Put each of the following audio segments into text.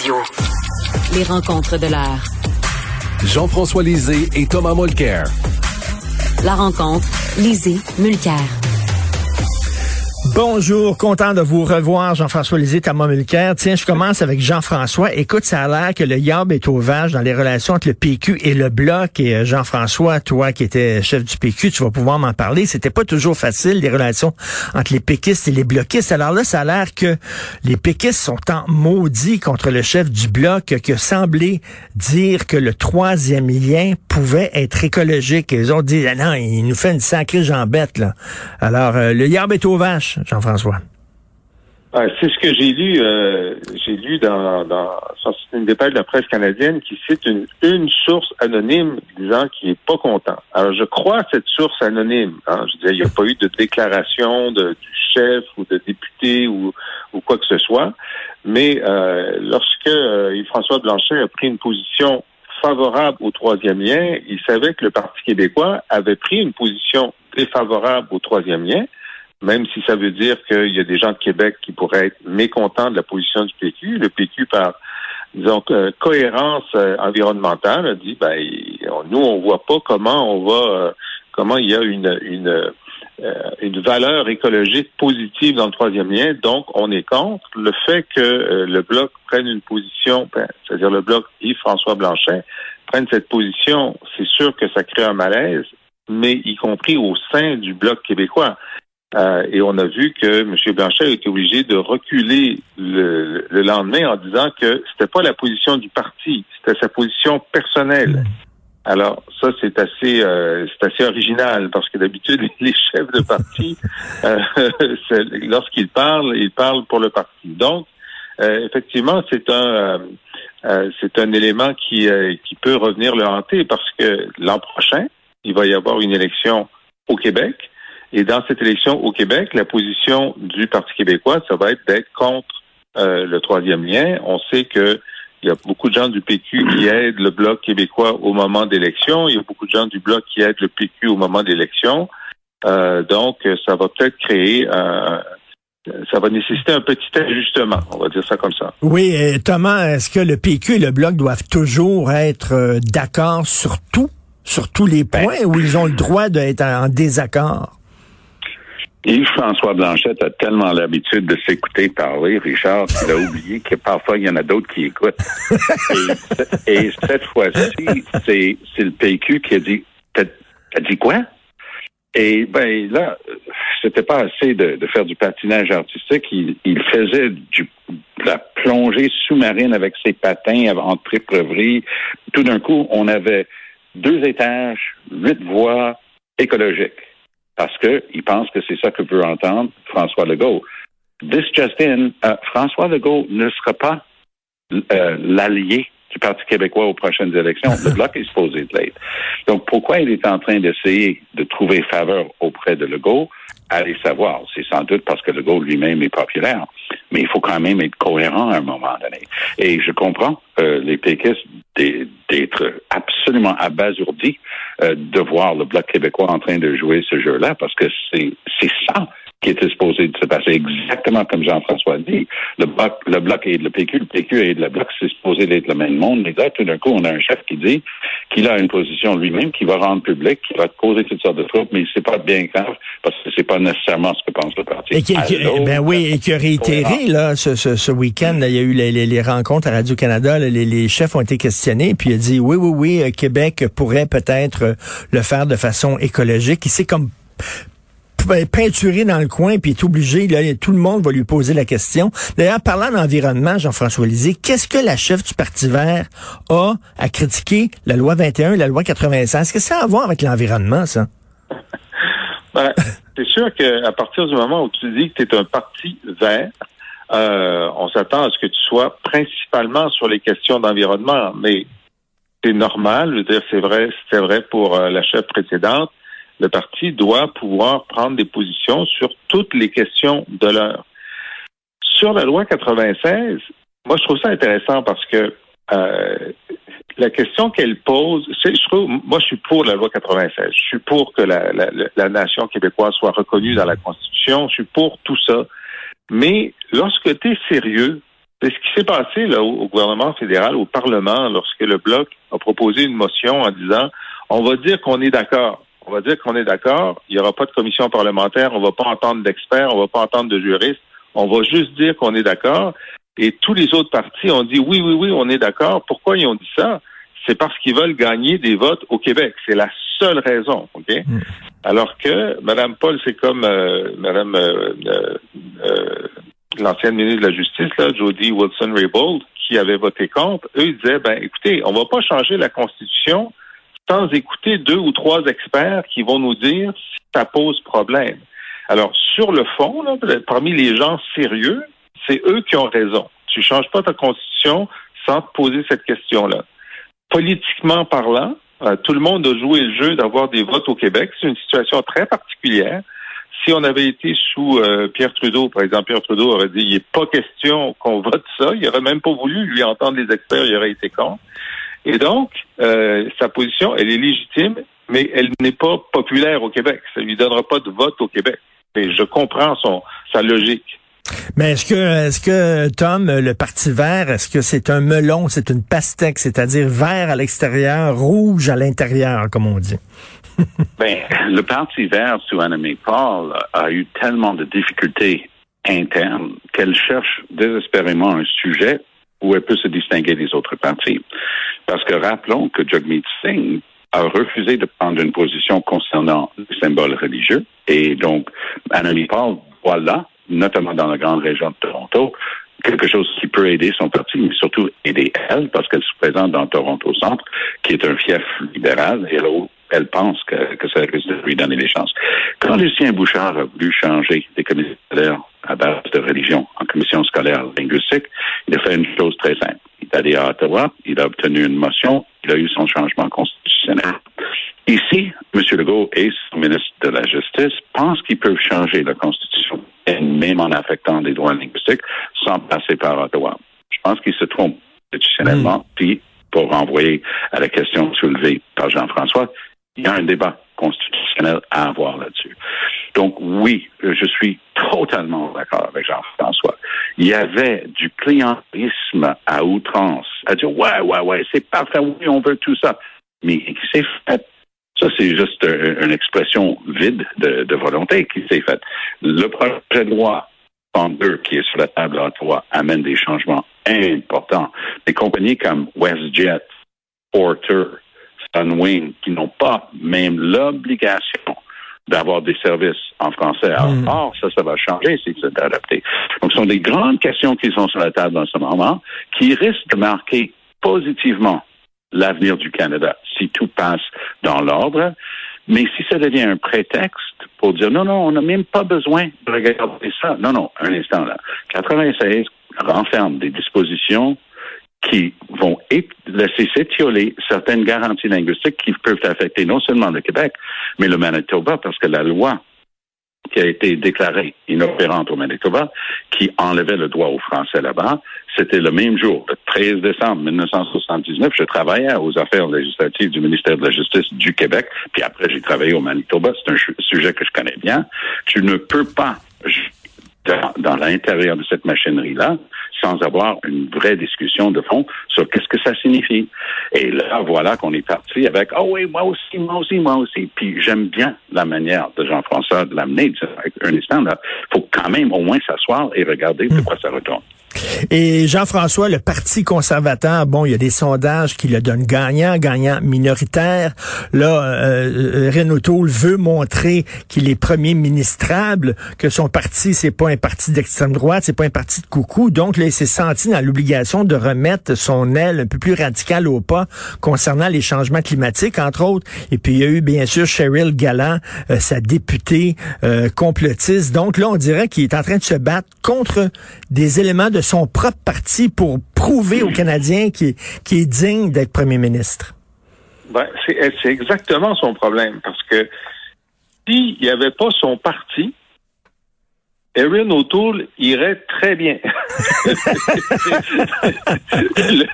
Radio. Les rencontres de l'art. Jean-François Lisée et Thomas Mulcair. La rencontre, Lisée, Mulcair. Bonjour, content de vous revoir, Jean-François Lisée, Thomas Mulcair. Tiens, je commence avec Jean-François. Écoute, ça a l'air que le yab est au vache dans les relations entre le PQ et le Bloc. Et euh, Jean-François, toi qui étais chef du PQ, tu vas pouvoir m'en parler. C'était pas toujours facile, les relations entre les péquistes et les bloquistes. Alors là, ça a l'air que les péquistes sont en maudit contre le chef du Bloc qui a semblé dire que le troisième lien pouvait être écologique. ils ont dit, ah non, il nous fait une sacrée jambette, là. Alors, euh, le yab est au vache. Jean-François? Ah, c'est ce que j'ai lu. Euh, j'ai lu dans, une pages de la presse canadienne qui cite une, source anonyme disant qu'il est pas content. Alors je crois cette source anonyme. Hein. Je disais, il n'y a pas eu de déclaration de, du chef ou de député ou, ou quoi que ce soit. Mais euh, lorsque euh, François Blanchet a pris une position favorable au troisième lien, il savait que le Parti québécois avait pris une position défavorable au troisième lien même si ça veut dire qu'il y a des gens de Québec qui pourraient être mécontents de la position du PQ. Le PQ, par disons euh, cohérence euh, environnementale, a dit ben nous on voit pas comment on va euh, comment il y a une une une valeur écologique positive dans le troisième lien, donc on est contre le fait que le bloc prenne une position, ben, c'est-à-dire le bloc Yves-François Blanchet prenne cette position, c'est sûr que ça crée un malaise, mais y compris au sein du bloc québécois. Euh, et on a vu que M. Blanchet a été obligé de reculer le, lendemain en disant que c'était pas la position du parti, c'était sa position personnelle. Alors ça c'est assez euh, c'est assez original parce que d'habitude les chefs de parti euh, lorsqu'ils parlent ils parlent pour le parti. Donc effectivement c'est un c'est un élément qui qui peut revenir le hanter parce que l'an prochain il va y avoir une élection au Québec et dans cette élection au Québec, la position du Parti québécois, ça va être d'être contre euh, le troisième lien. On sait que il y a beaucoup de gens du PQ qui aident le Bloc québécois au moment d'élection. Il y a beaucoup de gens du Bloc qui aident le PQ au moment d'élection. Euh, donc, ça va peut-être créer un, ça va nécessiter un petit ajustement, on va dire ça comme ça. Oui, Thomas, est-ce que le PQ et le Bloc doivent toujours être euh, d'accord sur tout, sur tous les ben, points, ou ils ont le droit d'être en désaccord? Yves-François Blanchette a tellement l'habitude de s'écouter parler, Richard, qu'il a oublié que parfois il y en a d'autres qui écoutent. et, cette fois-ci, c'est, le PQ qui a dit T'as, dit quoi? Et ben là, c'était pas assez de, faire du patinage artistique. Il, faisait du, de la plongée sous-marine avec ses patins en épreuverie. Tout d'un coup, on avait deux étages, huit voies écologiques parce qu'il pense que c'est ça que veut entendre François Legault. This just in, euh, François Legault ne sera pas euh, l'allié du Parti québécois aux prochaines élections. Le bloc est supposé être Donc, pourquoi il est en train d'essayer de trouver faveur auprès de Legault? Allez savoir. C'est sans doute parce que Legault lui-même est populaire. Mais il faut quand même être cohérent à un moment donné. Et je comprends euh, les péquistes d'être absolument abasourdis euh, de voir le Bloc québécois en train de jouer ce jeu-là, parce que c'est ça qui était supposé de se passer exactement comme Jean-François dit. Le bloc, le bloc et le PQ, le PQ et le bloc, c'est supposé d'être le même monde. Mais là, tout d'un coup, on a un chef qui dit qu'il a une position lui-même, qui va rendre public, qui va causer toutes sortes de troubles, mais c'est pas bien grave parce que c'est pas nécessairement ce que pense le parti. Et qui, ben oui, et qui a réitéré là ce, ce, ce week-end, il y a eu les, les, les rencontres à Radio Canada, les, les, chefs ont été questionnés, puis il a dit oui, oui, oui, euh, Québec pourrait peut-être euh, le faire de façon écologique. Il s'est comme peinturé dans le coin, puis est obligé, là, tout le monde va lui poser la question. D'ailleurs, parlant d'environnement, Jean-François Lisée, qu'est-ce que la chef du Parti vert a à critiquer la loi 21 et la loi 96? Est-ce que ça a à voir avec l'environnement, ça? Ben, c'est sûr qu'à partir du moment où tu dis que tu es un parti vert, euh, on s'attend à ce que tu sois principalement sur les questions d'environnement, mais c'est normal, je veux dire, c'est vrai, c'était vrai pour euh, la chef précédente. Le parti doit pouvoir prendre des positions sur toutes les questions de l'heure. Sur la loi 96, moi je trouve ça intéressant parce que euh, la question qu'elle pose, c'est, je trouve, moi je suis pour la loi 96. Je suis pour que la, la, la nation québécoise soit reconnue dans la Constitution. Je suis pour tout ça. Mais lorsque tu es sérieux, c'est ce qui s'est passé là, au, gouvernement fédéral, au Parlement, lorsque le Bloc a proposé une motion en disant on va dire qu'on est d'accord. On va dire qu'on est d'accord, il n'y aura pas de commission parlementaire, on va pas entendre d'experts, on va pas entendre de juristes, on va juste dire qu'on est d'accord. Et tous les autres partis ont dit oui, oui, oui, on est d'accord. Pourquoi ils ont dit ça? C'est parce qu'ils veulent gagner des votes au Québec. C'est la seule raison, OK? Mm. Alors que Mme Paul, c'est comme euh, Mme euh, euh, l'ancienne ministre de la Justice, là, Jody Wilson-Raybould, qui avait voté contre. Eux, ils disaient, ben, écoutez, on va pas changer la Constitution sans écouter deux ou trois experts qui vont nous dire si ça pose problème. Alors, sur le fond, parmi les gens sérieux, c'est eux qui ont raison. Tu changes pas ta Constitution sans te poser cette question-là. Politiquement parlant, euh, tout le monde a joué le jeu d'avoir des votes au Québec. C'est une situation très particulière. Si on avait été sous euh, Pierre Trudeau, par exemple, Pierre Trudeau aurait dit il n'est pas question qu'on vote ça. Il n'aurait même pas voulu lui entendre les experts, il aurait été contre. Et donc, euh, sa position, elle est légitime, mais elle n'est pas populaire au Québec. Ça lui donnera pas de vote au Québec. Mais je comprends son sa logique. Mais est-ce que, est-ce que, Tom, le Parti vert, est-ce que c'est un melon, c'est une pastèque, c'est-à-dire vert à l'extérieur, rouge à l'intérieur, comme on dit? ben, le Parti vert sous Annemie Paul a eu tellement de difficultés internes qu'elle cherche désespérément un sujet où elle peut se distinguer des autres partis. Parce que rappelons que Jagmeet Singh a refusé de prendre une position concernant les symboles religieux. Et donc, Annemie Paul, voilà, notamment dans la grande région de Toronto, quelque chose qui peut aider son parti, mais surtout aider elle, parce qu'elle se présente dans Toronto Centre, qui est un fief libéral, et elle, elle pense que, que ça risque de lui donner des chances. Quand Lucien Bouchard a voulu changer des commissions scolaires à base de religion en commission scolaire linguistique, il a fait une chose très simple. Il est allé à Ottawa, il a obtenu une motion, il a eu son changement constitutionnel. Ici, M. Legault et son ministre de la Justice pensent qu'ils peuvent changer la Constitution même en affectant des droits linguistiques, sans passer par Ottawa. Je pense qu'il se trompe institutionnellement. Hmm. Puis, pour renvoyer à la question soulevée par Jean-François, il y a un débat constitutionnel à avoir là-dessus. Donc, oui, je suis totalement d'accord avec Jean-François. Il y avait du clientélisme à outrance, à dire, ouais, ouais, ouais, c'est parfait, oui, on veut tout ça. Mais c'est fait ça, c'est juste une expression vide de, volonté qui s'est faite. Le projet de loi en deux qui est sur la table à Ottawa amène des changements importants. Des compagnies comme WestJet, Porter, Sunwing, qui n'ont pas même l'obligation d'avoir des services en français. Hmm. Or, ça, ça va changer si c'est adapté. Donc, ce sont des grandes questions qui sont sur la table en ce moment, qui risquent de marquer positivement l'avenir du Canada si tout passe dans l'ordre. Mais si ça devient un prétexte pour dire non, non, on n'a même pas besoin de regarder ça. Non, non, un instant là. 96 renferme des dispositions qui vont laisser s'étioler certaines garanties linguistiques qui peuvent affecter non seulement le Québec, mais le Manitoba, parce que la loi qui a été déclarée inopérante au Manitoba, qui enlevait le droit au français là-bas. C'était le même jour, le 13 décembre 1979. Je travaillais aux affaires législatives du ministère de la Justice du Québec, puis après j'ai travaillé au Manitoba. C'est un sujet que je connais bien. Tu ne peux pas, dans, dans l'intérieur de cette machinerie-là, sans avoir une vraie discussion de fond sur qu'est-ce que ça signifie. Et là, voilà qu'on est parti avec oh oui, moi aussi, moi aussi, moi aussi. Puis j'aime bien la manière de Jean-François de l'amener. Un instant, il faut quand même au moins s'asseoir et regarder de hmm. quoi ça retourne. Et Jean-François, le Parti conservateur, bon, il y a des sondages qui le donnent gagnant, gagnant minoritaire. Là, euh, euh Renaud veut montrer qu'il est premier ministrable, que son parti, c'est pas un parti d'extrême droite, c'est pas un parti de coucou. Donc, là, il s'est senti dans l'obligation de remettre son aile un peu plus radicale au pas concernant les changements climatiques, entre autres. Et puis, il y a eu, bien sûr, Cheryl Gallant, euh, sa députée euh, complotiste. Donc, là, on dirait qu'il est en train de se battre contre des éléments de son propre parti pour prouver aux Canadiens qu'il est digne d'être premier ministre? Ben, c'est exactement son problème, parce que s'il n'y avait pas son parti, Erin O'Toole irait très bien.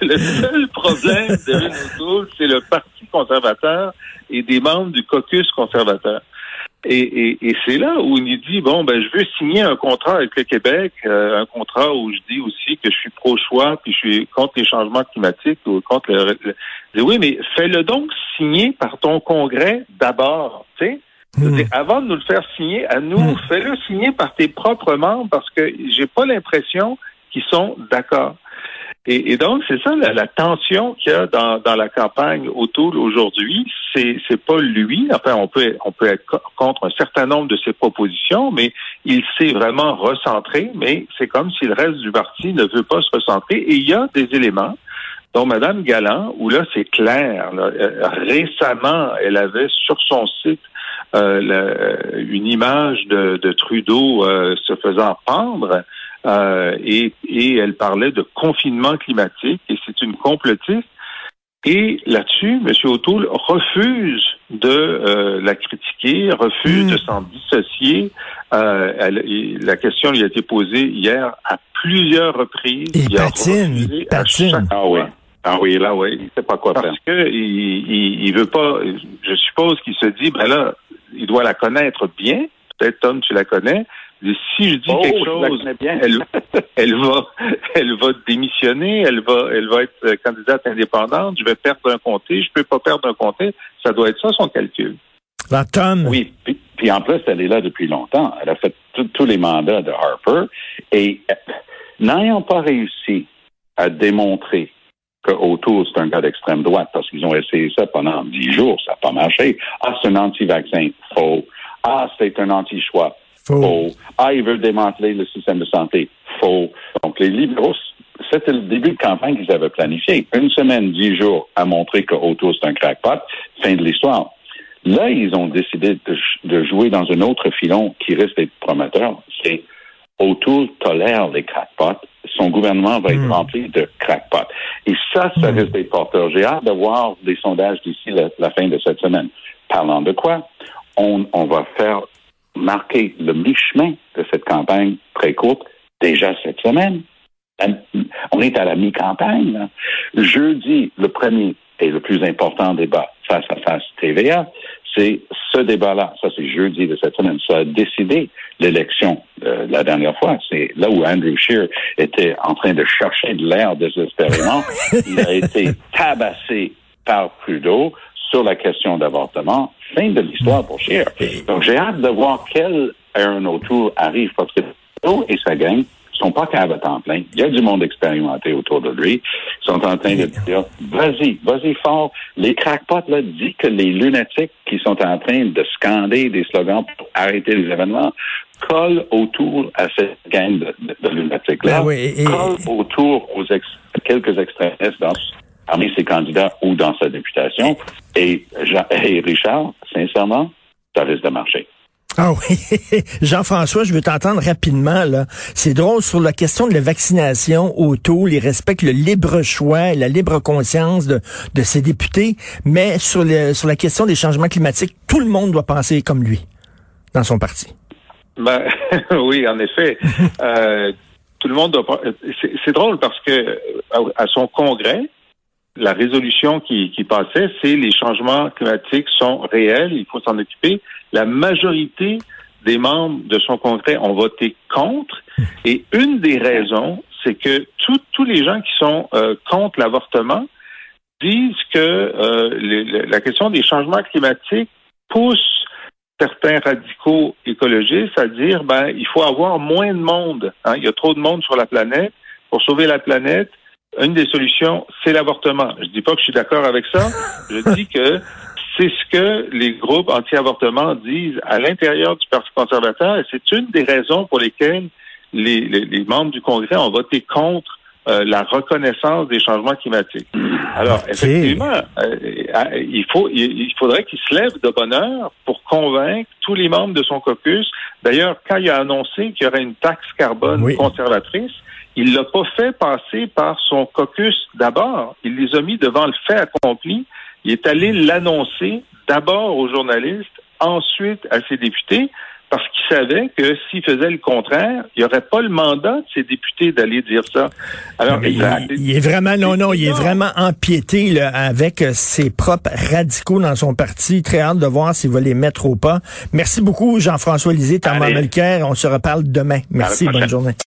le, seul problème d'Erin O'Toole, c'est le Parti conservateur et des membres du caucus conservateur. Et, c'est là où il dit bon ben je veux signer un contrat avec le Québec, euh, un contrat où je dis aussi que je suis pro-choix puis je suis contre les changements climatiques ou contre le, oui mais fais-le donc signer par ton congrès d'abord, tu sais. Hmm. Avant de nous le faire signer à nous, hmm. fais-le signer par tes propres membres parce que j'ai pas l'impression qu'ils sont d'accord. Et, donc, c'est ça la, tension qu'il y a dans, dans la campagne autour aujourd'hui. C'est, c'est pas lui. Enfin, on peut, on peut être contre un certain nombre de ses propositions, mais il s'est vraiment recentré. Mais c'est comme si le reste du parti ne veut pas se recentrer. Et il y a des éléments dont Mme Galland, où là, c'est clair. Euh, récemment, elle avait sur son site euh, une image de, de Trudeau euh, se faisant pendre. Euh, et, elle parlait de confinement climatique et c'est une complotiste. Et là-dessus, M. O'Toole refuse de euh, la critiquer, refuse hmm. de s'en dissocier. Euh, la question lui a été posée hier à plusieurs reprises. il patine, patine. Ah oui. Ah oui, là, oui, il sait pas quoi faire. Parce que il, il, veut pas. Je suppose qu'il se dit, ben là, il doit la connaître bien. Peut-être Tom, tu la connais si je dis oh, quelque chose, elle, elle, va, elle va démissionner, elle va, elle va être euh, candidate indépendante. Je vais perdre un comté, je peux pas perdre un comté. Ça doit être ça son calcul. La Tom. Oui. Puis, en plus, elle est là depuis longtemps. Elle a fait tous les mandats de Harper et euh, n'ayant pas réussi à démontrer que O'Toole, c'est un gars d'extrême droite parce qu'ils ont essayé ça pendant dix jours, ça n'a pas marché. Ah, c'est un anti-vaccin. Faux. Ah, c'est un anti-choix. Faux. Ah, ils veulent démanteler le système de santé. Faux. Donc, les libéraux, c'était le début de campagne qu'ils avaient planifié. Une semaine, dix jours à montrer que Auto, c'est un crackpot. Fin de l'histoire. Là, ils ont décidé de, jouer dans un autre filon qui risque d'être prometteur. C'est O'Toole tolère les crackpots. Son gouvernement va être hmm. rempli de crackpots. Et ça, ça hmm. risque d'être porteur. J'ai hâte de voir des sondages d'ici la, fin de cette semaine. Parlant de quoi? On, on va faire marquer le mi-chemin de cette campagne très courte déjà cette semaine. On est à la mi-campagne. Jeudi, le premier et le plus important débat face à face TVA, c'est ce débat-là. Ça, c'est jeudi de cette semaine. Ça a décidé l'élection de la dernière fois. C'est là où Andrew Scheer était en train de chercher de l'air désespérément. Il a été tabassé par Trudeau sur la question d'avortement. Fin de l'histoire pour Scheer. Donc, j'ai hâte de voir quel Aaron O'Toole arrive parce que et sa gang sont pas caves à temps plein. Il y a du monde expérimenté autour de lui. Ils sont en train de dire, vas-y, vas-y fort. Les crackpots, là, disent que les lunatiques qui sont en train de scander des slogans pour arrêter les événements collent autour à cette gang de, lunatiques-là. Ah Collent autour aux quelques extrémistes dans parmi ses candidats ou dans sa députation. Et, et Richard, sincèrement, ça risque de marcher. Ah oui, Jean-François, je veux t'entendre rapidement là. C'est drôle sur la question de la vaccination autour, il respecte le libre choix et la libre conscience de, de ses députés, mais sur, le, sur la question des changements climatiques, tout le monde doit penser comme lui dans son parti. Ben, oui, en effet. euh, tout le monde doit. C'est drôle parce que à son congrès, la résolution qui, passait, c'est les changements climatiques sont réels, il faut s'en occuper. La majorité des membres de son congrès ont voté contre. Et une des raisons, c'est que tous les gens qui sont euh, contre l'avortement disent que euh, la question des changements climatiques pousse certains radicaux écologistes à dire ben il faut avoir moins de monde. Hein. Il y a trop de monde sur la planète pour sauver la planète, une des solutions, c'est l'avortement. Je dis pas que je suis d'accord avec ça. Je dis que c'est ce que les groupes anti-avortement disent à l'intérieur du Parti conservateur et c'est une des raisons pour lesquelles les, les, membres du Congrès ont voté contre euh, la reconnaissance des changements climatiques. Alors, effectivement, euh, il, faut, il, faudrait qu'il se lève de bonne heure pour convaincre tous les membres de son caucus. D'ailleurs, quand il a annoncé qu'il y aurait une taxe carbone conservatrice, il l'a pas fait passer par son caucus d'abord. Il les a mis devant le fait accompli. Il est allé l'annoncer d'abord aux journalistes, ensuite à ses députés, parce qu'il savait que s'il faisait le contraire, il n'y aurait pas le mandat de ses députés d'aller dire ça. Alors, il, est vraiment, non, non, il est vraiment empiété là, avec ses propres radicaux dans son parti. Très hâte de voir s'il va les mettre au pas. Merci beaucoup, Jean-François Lisée, Thomas Melker. On se reparle demain. Merci, bonne journée.